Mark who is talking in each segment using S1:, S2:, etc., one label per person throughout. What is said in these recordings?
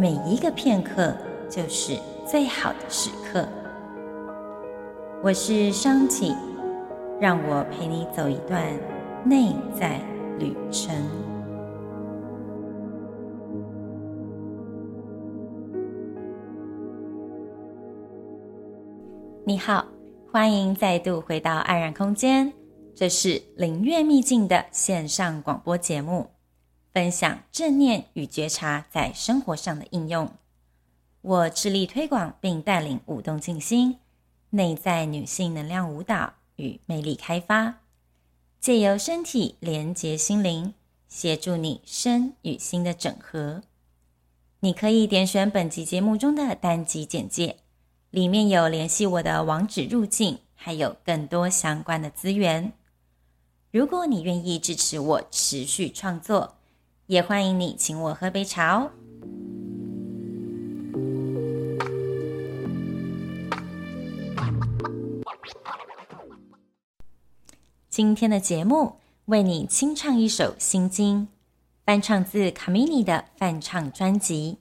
S1: 每一个片刻就是最好的时刻。我是商体，让我陪你走一段内在旅程。你好，欢迎再度回到安然空间，这是灵悦秘境的线上广播节目。分享正念与觉察在生活上的应用。我致力推广并带领舞动静心、内在女性能量舞蹈与魅力开发，借由身体连接心灵，协助你身与心的整合。你可以点选本集节目中的单集简介，里面有联系我的网址入境，还有更多相关的资源。如果你愿意支持我持续创作，也欢迎你请我喝杯茶哦。今天的节目为你清唱一首心经，翻唱自卡米尼的翻唱专辑。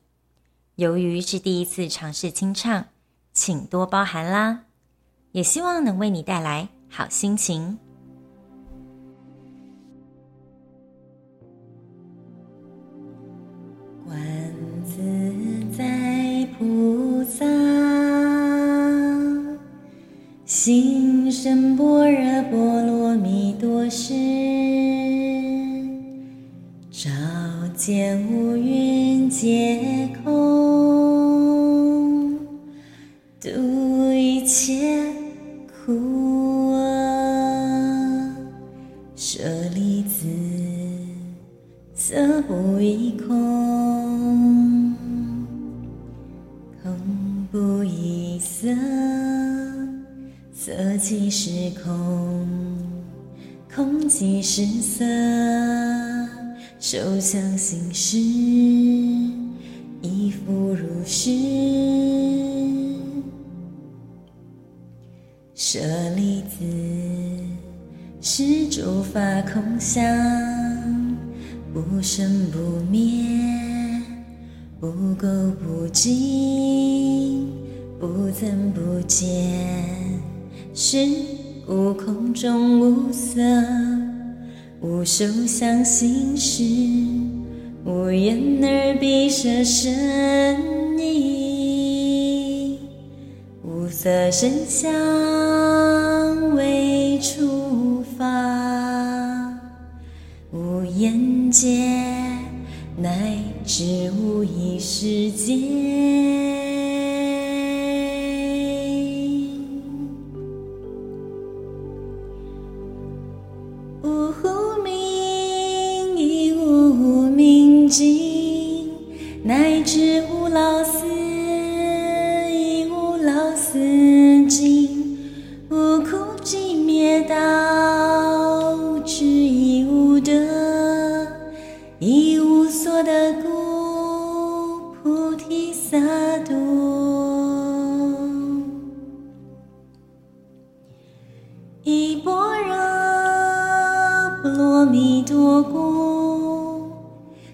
S1: 由于是第一次尝试清唱，请多包涵啦。也希望能为你带来好心情。心生般若波罗蜜多时，照见五蕴皆空，度一切苦厄，舍利子，色不异，空。色即是空，空即是色，受想行识亦复如是。舍利子，是诸法空相，不生不灭，不垢不净，不增不减。是故空中无色，无受想行识，无眼耳鼻舌身意，无色声香味触法，无眼界，乃至无意识界。乃至无老死，亦无老死尽，无苦集灭道，无智亦无得，亦无所得故，菩提萨埵，依般若波罗蜜多故，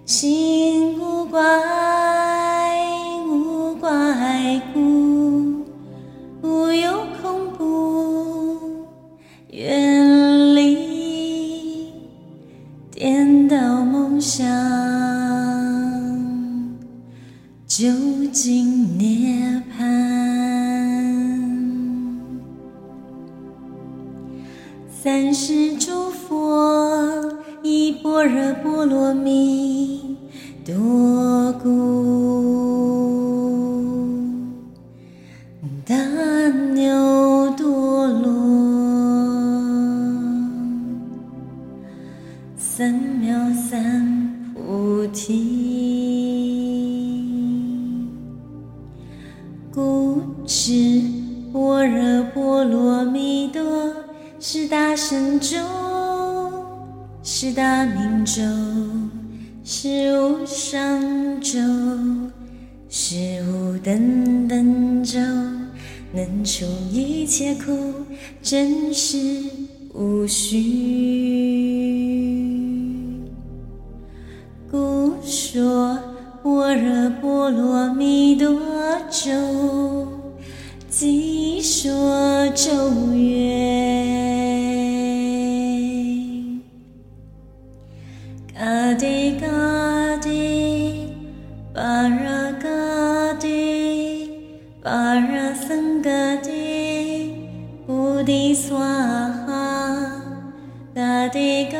S1: 心无挂碍。向究竟涅槃？三世诸佛依般若波罗蜜多故，故知般若波罗蜜多是大神咒是大明咒是无上咒是无等等咒能除一切苦真实无虚故说般若波罗蜜多咒。即说咒曰：嘎帝嘎帝，巴拉嘎帝，巴拉僧嘎帝，菩提萨哈，嘎帝嘎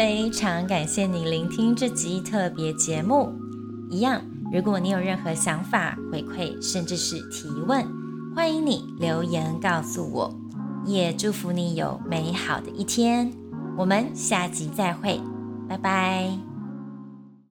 S1: 非常感谢你聆听这集特别节目，一样。如果你有任何想法、回馈，甚至是提问，欢迎你留言告诉我。也祝福你有美好的一天。我们下集再会，拜拜。